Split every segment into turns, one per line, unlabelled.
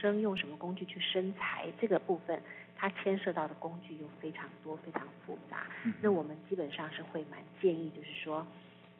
生，用什么工具去生财，这个部分它牵涉到的工具又非常多，非常复杂。
嗯、
那我们基本上是会蛮建议，就是说，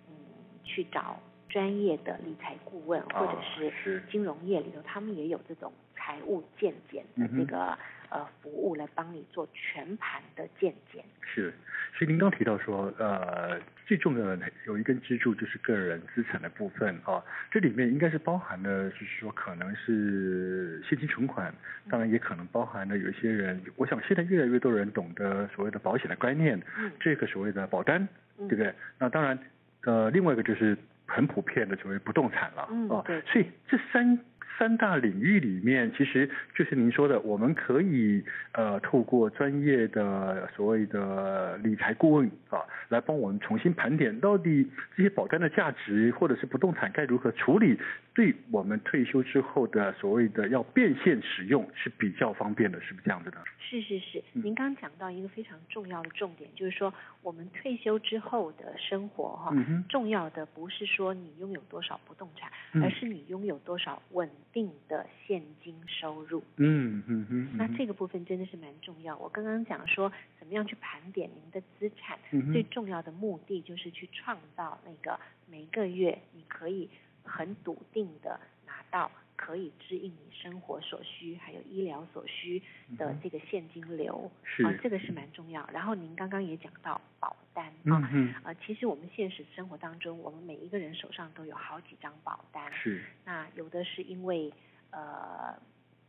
嗯，去找专业的理财顾问，或者是金融业里头，他们也有这种财务健检的这个。嗯呃，服务来帮你做全盘的健检。
是，所以您刚提到说，呃，最重要的有一根支柱就是个人资产的部分啊，这里面应该是包含了，就是说可能是现金存款，当然也可能包含了有一些人，我想现在越来越多人懂得所谓的保险的观念，
嗯，
这个所谓的保单，
嗯，
对不对？那当然，呃，另外一个就是很普遍的所谓不动产了，
嗯，
哦，
对，
所以这三。三大领域里面，其实就是您说的，我们可以呃透过专业的所谓的理财顾问啊，来帮我们重新盘点到底这些保单的价值，或者是不动产该如何处理，对我们退休之后的所谓的要变现使用是比较方便的，是不是这样子的？
是是是，您刚讲到一个非常重要的重点，就是说我们退休之后的生活哈，重要的不是说你拥有多少不动产，而是你拥有多少稳定的现金收入。
嗯嗯嗯。
那这个部分真的是蛮重要。我刚刚讲说，怎么样去盘点您的资产，最重要的目的就是去创造那个每个月你可以很笃定的拿到。可以支应你生活所需，还有医疗所需的这个现金流，
是
啊，这个是蛮重要。然后您刚刚也讲到保单啊，
嗯嗯，
啊，其实我们现实生活当中，我们每一个人手上都有好几张保单，
是。
那有的是因为呃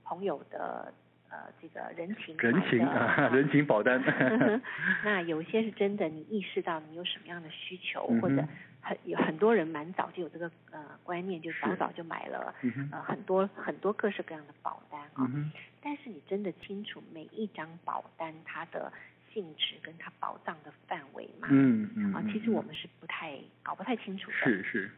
朋友的呃这个人情
人情啊，人情保单。
那有些是真的，你意识到你有什么样的需求，
嗯、
或者。很有很多人蛮早就有这个呃观念，就早早就买了呃很多很多各式各样的保单啊。
嗯。
但是你真的清楚每一张保单它的性质跟它保障的范围吗？
嗯嗯。
啊，其实我们是不太搞不太清楚的。
是是。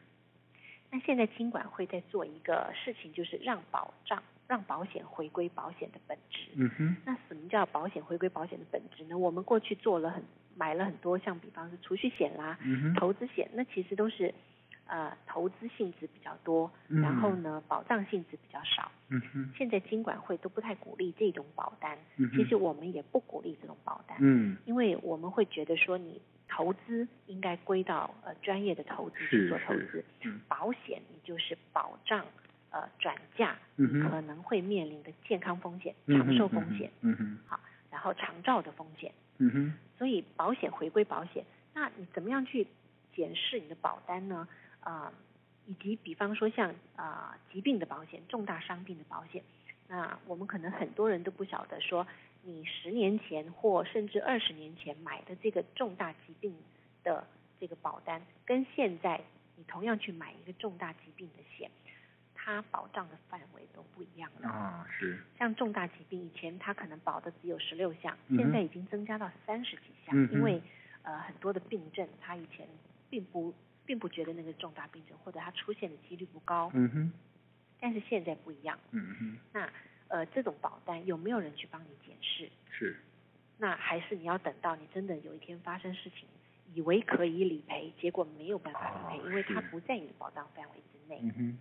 那现在金管会在做一个事情，就是让保障让保险回归保险的本质。
嗯哼。
那什么叫保险回归保险的本质呢？我们过去做了很。买了很多，像比方是储蓄险啦、
嗯、
投资险，那其实都是呃投资性质比较多，
嗯、
然后呢保障性质比较少。
嗯哼。
现在金管会都不太鼓励这种保单，
嗯、
其实我们也不鼓励这种保单，
嗯，
因为我们会觉得说你投资应该归到呃专业的投资去做投资，
嗯、
保险你就是保障呃转嫁可能会面临的健康风险、长寿风险，
嗯哼，
好，然后长照的风险。
嗯哼，
所以保险回归保险，那你怎么样去检视你的保单呢？啊、呃，以及比方说像啊、呃、疾病的保险、重大伤病的保险，那我们可能很多人都不晓得说，你十年前或甚至二十年前买的这个重大疾病的这个保单，跟现在你同样去买一个重大疾病的险。它保障的范围都不一样了。
啊，是。
像重大疾病，以前它可能保的只有十六项，现在已经增加到三十几项，
嗯、
因为呃很多的病症，它以前并不并不觉得那个重大病症，或者它出现的几率不高，
嗯哼，
但是现在不一样，
嗯哼，
那呃这种保单有没有人去帮你检视？
是，
那还是你要等到你真的有一天发生事情，以为可以理赔，结果没有办法理赔，
哦、
因为它不在你的保障范围之内。
嗯哼。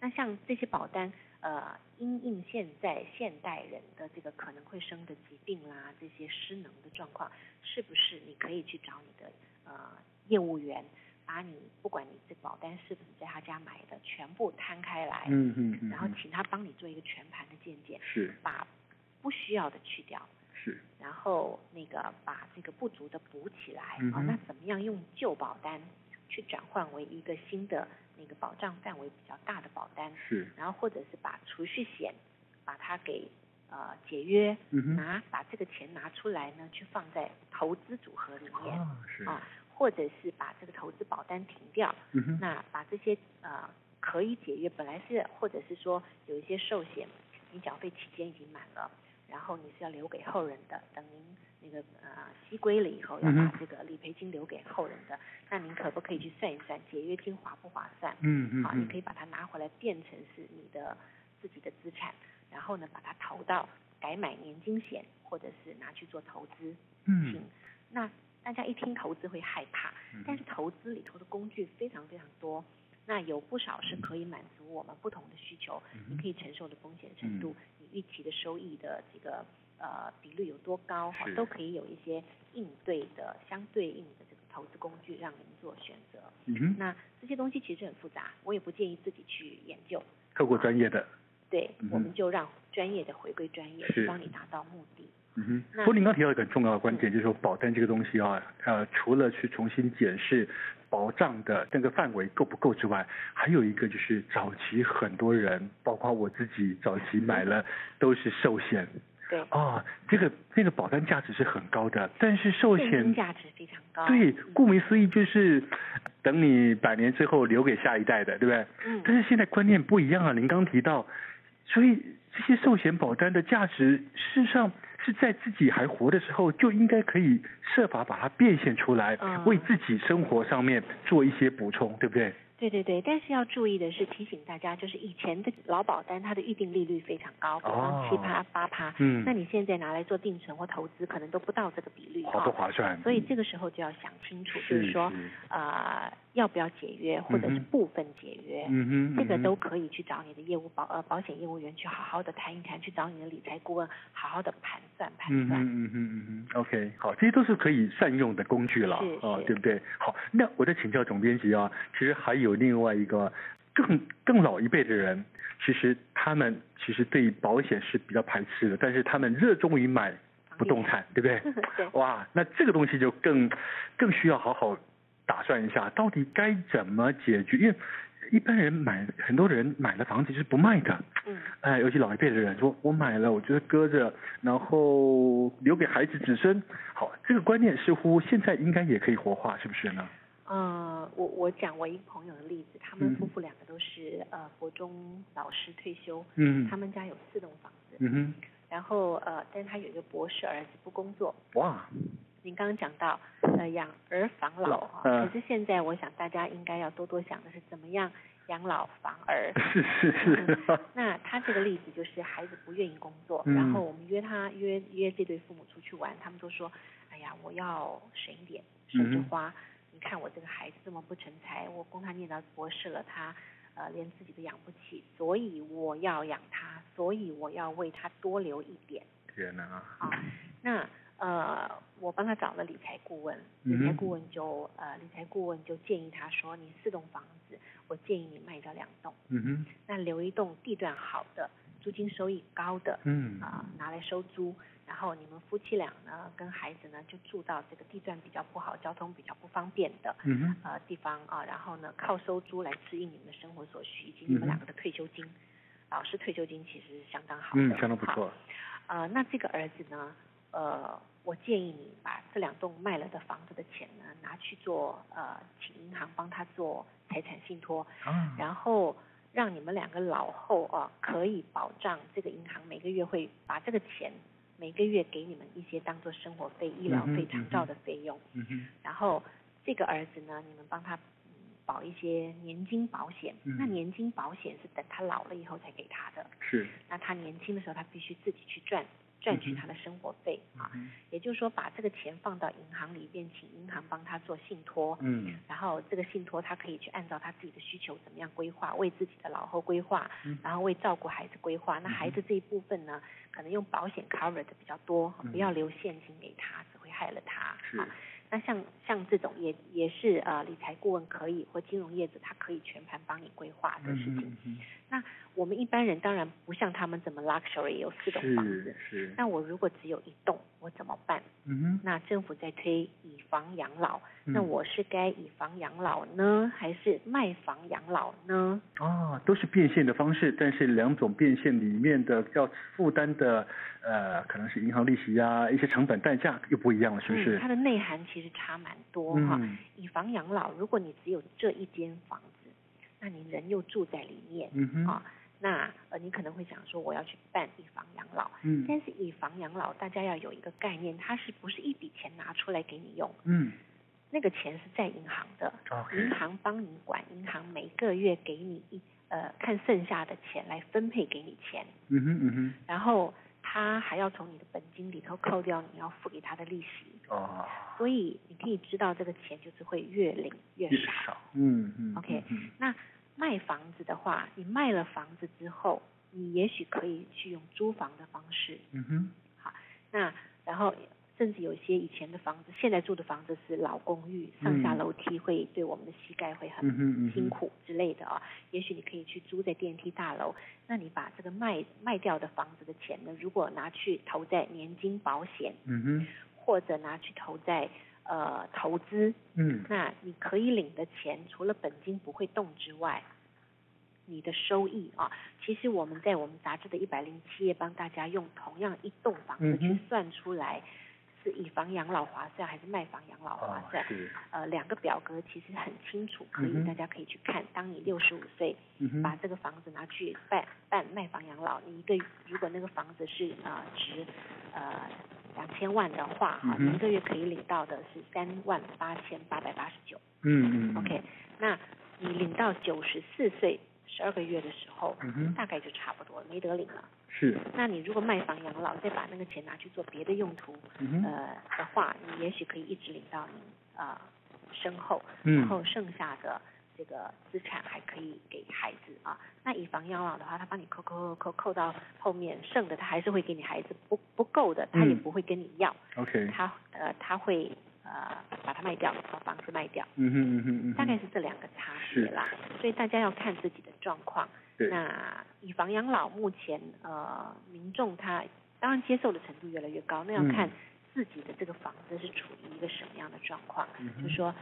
那像这些保单，呃，因应现在现代人的这个可能会生的疾病啦，这些失能的状况，是不是你可以去找你的呃业务员，把你不管你这保单是不是在他家买的，全部摊开来，
嗯嗯，嗯，
然后请他帮你做一个全盘的鉴检，
是，
把不需要的去掉，
是，
然后那个把这个不足的补起来，
嗯、
哦，那怎么样用旧保单去转换为一个新的？那个保障范围比较大的保单，
是，
然后或者是把储蓄险，把它给呃解约，
嗯、
拿把这个钱拿出来呢，去放在投资组合里面，
啊，是。
啊，或者是把这个投资保单停掉，
嗯、
那把这些呃可以解约，本来是或者是说有一些寿险，你缴费期间已经满了，然后你是要留给后人的，等您。那个呃，息归了以后要把这个理赔金留给后人的，嗯，那您可不可以去算一算解约金划不划算？
嗯嗯，
好，你可以把它拿回来变成是你的自己的资产，然后呢把它投到改买年金险，或者是拿去做投资。
嗯，
那大家一听投资会害怕，但是投资里头的工具非常非常多。那有不少是可以满足我们不同的需求，
嗯、
你可以承受的风险程度，
嗯、
你预期的收益的这个呃比率有多高，哈，都可以有一些应对的相对应的这个投资工具让您做选择。
嗯哼，
那这些东西其实很复杂，我也不建议自己去研究。
透过专业的。
对，嗯、我们就让专业的回归专业，帮你达到目的。
嗯哼，不过您刚提到一个很重要的观点，嗯、就是说保单这个东西啊，呃，除了去重新检视保障的那个范围够不够之外，还有一个就是早期很多人，包括我自己早期买了都是寿险。
对。
啊，这个这个保单价值是很高的，但是寿险
价值非常高。
对，顾名思义就是等你百年之后留给下一代的，对不对？
嗯。
但是现在观念不一样啊，您刚提到，所以这些寿险保单的价值，事实上。是在自己还活的时候，就应该可以设法把它变现出来，嗯、为自己生活上面做一些补充，对不对？
对对对，但是要注意的是，提醒大家，就是以前的劳保单，它的预定利率非常高，比方七趴八趴，嗯，那你现在拿来做定存或投资，可能都不到这个比率，
好不划算。
所以这个时候就要想清楚，就是说，呃，要不要解约，或者是部分解约，嗯哼，这个都可以去找你的业务保呃保险业务员去好好的谈一谈，去找你的理财顾问好好的盘算盘算。
嗯嗯嗯嗯 OK，好，这些都是可以善用的工具了，啊，对不对？好，那我再请教总编辑啊，其实还有。有另外一个更更老一辈的人，其实他们其实对保险是比较排斥的，但是他们热衷于买不动产，对不对？
对。
哇，那这个东西就更更需要好好打算一下，到底该怎么解决？因为一般人买，很多人买了房子就是不卖的。嗯。哎，尤其老一辈的人说，我买了，我觉得搁着，然后留给孩子子孙。好，这个观念似乎现在应该也可以活化，是不是呢？
呃，我我讲我一个朋友的例子，他们夫妇两个都是、嗯、呃国中老师退休，嗯，他们家有四栋房子，嗯哼，然后呃，但是他有一个博士儿子不工作，
哇，
您刚刚讲到呃养儿防老可是现在我想大家应该要多多想的是怎么样养老防儿，
是是是、
嗯，那他这个例子就是孩子不愿意工作，嗯、然后我们约他约约这对父母出去玩，他们都说，哎呀，我要省一点，省着花。嗯你看我这个孩子这么不成才，我供他念到博士了，他呃连自己都养不起，所以我要养他，所以我要为他多留一点。
天哪！
啊，那呃我帮他找了理财顾问，理财顾问就呃理财顾问就建议他说，你四栋房子，我建议你卖掉两栋，嗯哼，那留一栋地段好的，租金收益高的，嗯啊、呃、拿来收租。然后你们夫妻俩呢，跟孩子呢，就住到这个地段比较不好、交通比较不方便的，嗯哼呃地方啊。然后呢，靠收租来支应你们的生活所需，以及你们两个的退休金。嗯、老师退休金其实是相当好的，
嗯，相当不错。
呃，那这个儿子呢，呃，我建议你把这两栋卖了的房子的钱呢，拿去做呃，请银行帮他做财产信托，啊、然后让你们两个老后啊，可以保障这个银行每个月会把这个钱。每个月给你们一些当做生活费、医疗费、长照的费用，然后这个儿子呢，你们帮他保一些年金保险，嗯、那年金保险是等他老了以后才给他的，
是，
那他年轻的时候他必须自己去赚。赚取他的生活费啊，也就是说把这个钱放到银行里边，请银行帮他做信托，嗯，然后这个信托他可以去按照他自己的需求怎么样规划，为自己的老后规划，然后为照顾孩子规划。那孩子这一部分呢，可能用保险 cover 的比较多，不要留现金给他，只会害了他。是。那像像这种也也是呃理财顾问可以或金融业者他可以全盘帮你规划的事情。嗯嗯嗯、那我们一般人当然不像他们这么 luxury 有四栋房子。是。是那我如果只有一栋，我怎么办？嗯哼。那政府在推以房养老，嗯、那我是该以房养老呢，还是卖房养老呢？
啊，都是变现的方式，但是两种变现里面的要负担的呃，可能是银行利息啊，一些成本代价又不一样了，是不是？
嗯、它的内涵其实。差蛮多哈，嗯、以房养老，如果你只有这一间房子，那你人又住在里面，嗯哼啊，那呃你可能会想说我要去办以房养老，嗯，但是以房养老大家要有一个概念，它是不是一笔钱拿出来给你用？嗯，那个钱是在银行的银行帮你管，银行每个月给你一呃看剩下的钱来分配给你钱，嗯哼嗯哼，然后。他还要从你的本金里头扣掉你要付给他的利息，哦，所以你可以知道这个钱就是会越领越少，
嗯嗯，
嗯，OK，嗯，那卖房子的话，你卖了房子之后，你也许可以去用租房的方式。
嗯哼。
好，那然后。甚至有些以前的房子，现在住的房子是老公寓，上下楼梯会对我们的膝盖会很辛苦之类的啊、哦。也许你可以去租在电梯大楼，那你把这个卖卖掉的房子的钱呢，如果拿去投在年金保险，
嗯哼，
或者拿去投在呃投资，
嗯，
那你可以领的钱，除了本金不会动之外，你的收益啊，其实我们在我们杂志的一百零七页帮大家用同样一栋房子去算出来。是以房养老划算还是卖房养老划算？
哦、
呃，两个表格其实很清楚，可以、嗯、大家可以去看。当你六十五岁，把这个房子拿去办办卖房养老，你一个如果那个房子是啊、呃、值呃两千万的话，哈、嗯，你一个月可以领到的是三万八千八百八十九。
嗯嗯。
OK，那你领到九十四岁十二个月的时候，
嗯、
大概就差不多没得领了。
是，
那你如果卖房养老，再把那个钱拿去做别的用途，
嗯、
呃的话，你也许可以一直领到你啊、呃、身后，
嗯，
然后剩下的这个资产还可以给孩子啊。那以房养老的话，他帮你扣扣扣扣扣到后面，剩的他还是会给你孩子，不不够的他也不会跟你要。
嗯、OK。
他呃他会呃把它卖掉，把房子卖掉。
嗯哼嗯哼嗯。
大概是这两个差别啦，所以大家要看自己的状况。那以房养老，目前呃，民众他当然接受的程度越来越高，那要看自己的这个房子是处于一个什么样的状况。
嗯、
就是说，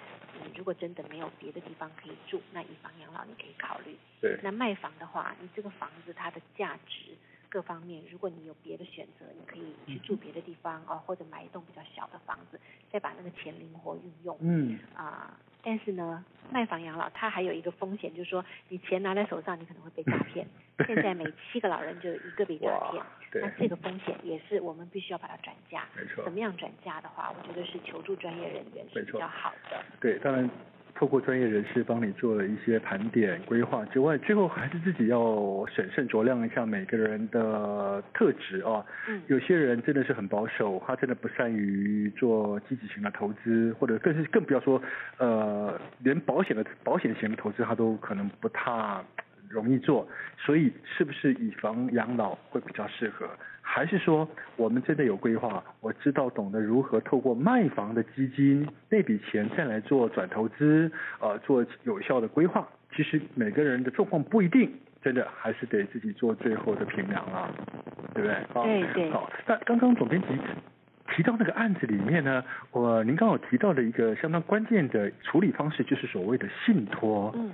你如果真的没有别的地方可以住，那以房养老你可以考虑。
对。
那卖房的话，你这个房子它的价值各方面，如果你有别的选择，你可以去住别的地方哦，或者买一栋比较小的房子，再把那个钱灵活运用。
嗯。
啊、呃。但是呢，卖房养老它还有一个风险，就是说你钱拿在手上，你可能会被诈骗。每七个老人就一个被诈骗，那这个风险也是我们必须要把它转嫁。
没错。
怎么样转嫁的话，我觉得是求助专业人员是比较好的。
对，当然。透过专业人士帮你做了一些盘点规划之外，最后还是自己要审慎酌量一下每个人的特质啊。
嗯。
有些人真的是很保守，他真的不善于做积极型的投资，或者更是更不要说，呃，连保险的保险型的投资他都可能不太容易做。所以，是不是以房养老会比较适合？还是说，我们真的有规划，我知道懂得如何透过卖房的基金那笔钱再来做转投资，呃，做有效的规划。其实每个人的状况不一定，真的还是得自己做最后的评量啊，对不对？
对对。
好，那刚刚总编辑提到那个案子里面呢，我您刚好提到了一个相当关键的处理方式，就是所谓的信托。
嗯。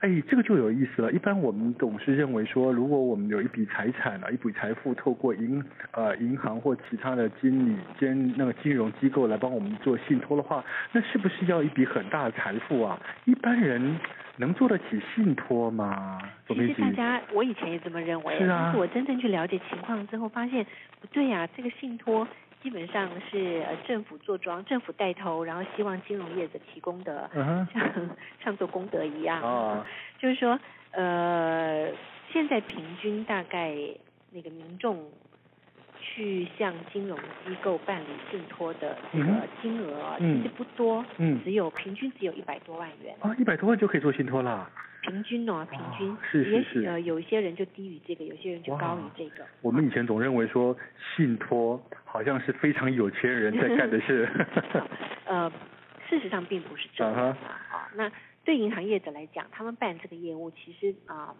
哎，这个就有意思了。一般我们总是认为说，如果我们有一笔财产啊，一笔财富，透过银呃银行或其他的经理兼那个金融机构来帮我们做信托的话，那是不是要一笔很大的财富啊？一般人能做得起信托吗？
其实大家，我以前也这么认为，是啊，但是我真正去了解情况之后，发现不对呀，啊，这个信托。基本上是呃政府坐庄，政府带头，然后希望金融业者提供的，像像做功德一样。
哦。
就是说，呃，现在平均大概那个民众去向金融机构办理信托的这个金额，其实不多，
嗯，
只有平均只有一百多万元。
啊，一百多万就可以做信托啦。
平均哦，平均，
是是是，
呃，有一些人就低于这个，有些人就高于这个。
我们以前总认为说信托好像是非常有钱人在干的事。
呃，事实上并不是这样啊。啊，那对银行业者来讲，他们办这个业务其实啊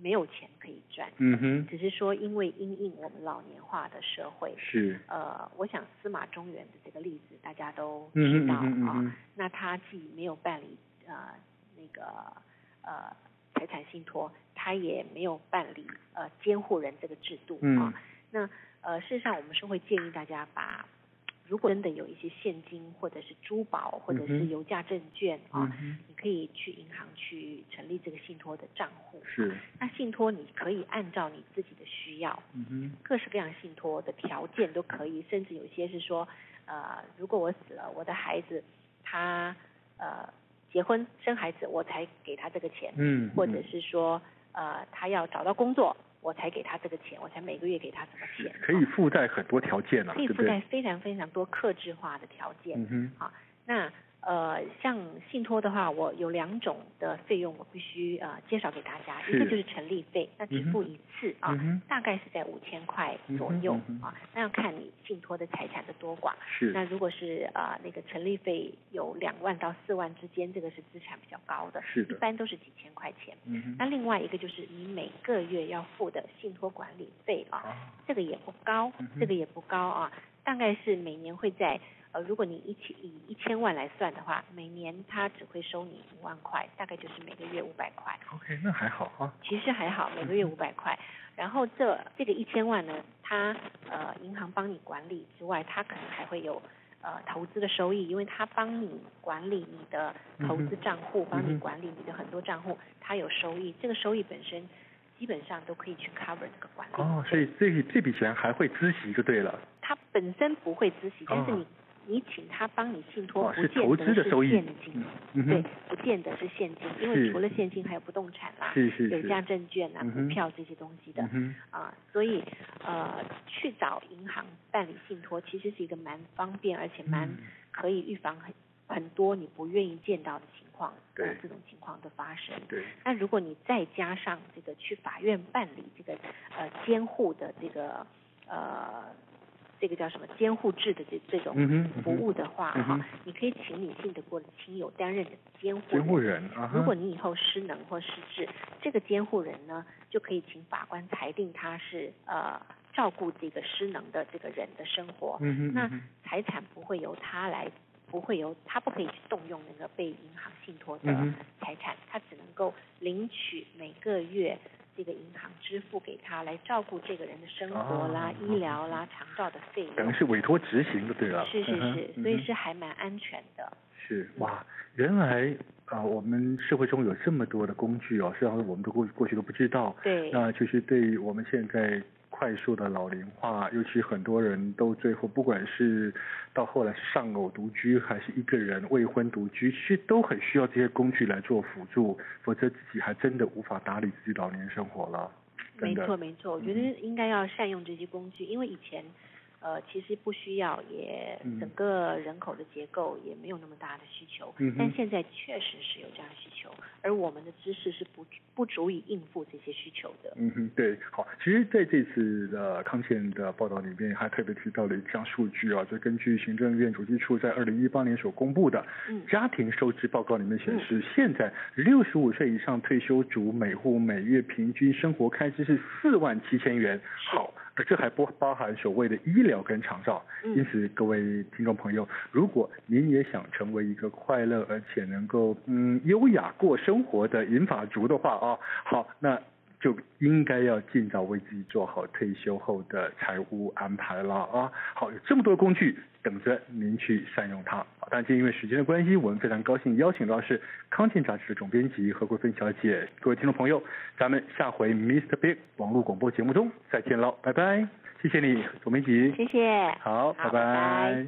没有钱可以赚。
嗯哼。
只是说因为因应我们老年化的社会。
是。
呃，我想司马中原的这个例子大家都知道啊。那他既没有办理呃那个。呃，财产信托，他也没有办理呃监护人这个制度啊。
嗯。
那呃，事实上我们是会建议大家把，如果真的有一些现金或者是珠宝或者是有价证券啊，
嗯，
你可以去银行去成立这个信托的账户。
是。
那信托你可以按照你自己的需要，
嗯哼，
各式各样信托的条件都可以，甚至有些是说，呃，如果我死了，我的孩子他呃。结婚生孩子，我才给他这个钱，
嗯，
或者是说，呃，他要找到工作，我才给他这个钱，我才每个月给他什么钱，
可以附带很多条件啊，
可以附带非常非常多克制化的条件，
嗯哼，
好，那呃，像信托的话，我有两种的费用，我必须呃介绍给大家。一个就是成立费，那只付一次、
嗯、
啊，
嗯、
大概是在五千块左右、
嗯、
啊。那要看你信托的财产的多寡。
是。
那如果是呃那个成立费有两万到四万之间，这个是资产比较高的。
是的。
一般都是几千块钱。
嗯。
那另外一个就是你每个月要付的信托管理费啊，啊，这个也不高，
嗯、
这个也不高啊，大概是每年会在。呃，如果你一千以一千万来算的话，每年他只会收你五万块，大概就是每个月五百块。
OK，那还好啊。
其实还好，每个月五百块。然后这这个一千万呢，他呃银行帮你管理之外，他可能还会有呃投资的收益，因为他帮你管理你的投资账户，帮你管理你的很多账户，他有收益。这个收益本身基本上都可以去 cover 这个管理。
哦，所以这这笔钱还会孳息就对了。
它本身不会孳息，但是你。哦你请他帮你信托，不见得是
投资的收益，
现金，
嗯，
对，不见得是现金，因为除了现金还有不动产啦，有价证券啊、股票这些东西的，
嗯、
啊，所以呃去找银行办理信托其实是一个蛮方便，而且蛮可以预防很很多你不愿意见到的情况，
对，
这种情况的发生。
对，
那如果你再加上这个去法院办理这个呃监护的这个呃。这个叫什么监护制的这这种服务的话哈、
嗯嗯，
你可以请你信得过的亲友担任的监护
监护人。
如果你以后失能或失智，这个监护人呢就可以请法官裁定他是呃照顾这个失能的这个人的生活。
嗯、
那财产不会由他来，不会由他不可以去动用那个被银行信托的财产，他只能够领取每个月。这个银行支付给他来照顾这个人的生活啦、啊、医疗啦、长照的费用，
等于是委托执行的，对吧。
是是是、嗯，所以是还蛮安全的。
是哇，原来啊、呃，我们社会中有这么多的工具哦，实际上我们都过过去都不知道。
对。
那就是对于我们现在。快速的老龄化，尤其很多人都最后，不管是到后来是丧偶独居，还是一个人未婚独居，其实都很需要这些工具来做辅助，否则自己还真的无法打理自己老年生活了。
没错没错，我觉得应该要善用这些工具，因为以前。呃，其实不需要，也整个人口的结构也没有那么大的需求，嗯、但现在确实是有这样的需求，而我们的知识是不不足以应付这些需求的。
嗯哼，对，好，其实在这次的康健的报道里面，还特别提到了一项数据啊，就根据行政院主计处在二零一八年所公布的家庭收支报告里面显示，嗯、现在六十五岁以上退休族每户每月平均生活开支是四万七千元。好。而这还不包含所谓的医疗跟长照，因此各位听众朋友，如果您也想成为一个快乐而且能够嗯优雅过生活的银发族的话啊，好，那就应该要尽早为自己做好退休后的财务安排了啊。好，有这么多工具等着您去善用它。好，但今因为时间的关系，我们非常高兴邀请到是康健杂志的总编辑何桂芬小姐。各位听众朋友，咱们下回 Mr. Big 网络广播节目中再见喽，拜拜，谢谢你，总编辑，
谢谢，
好，拜拜。拜拜。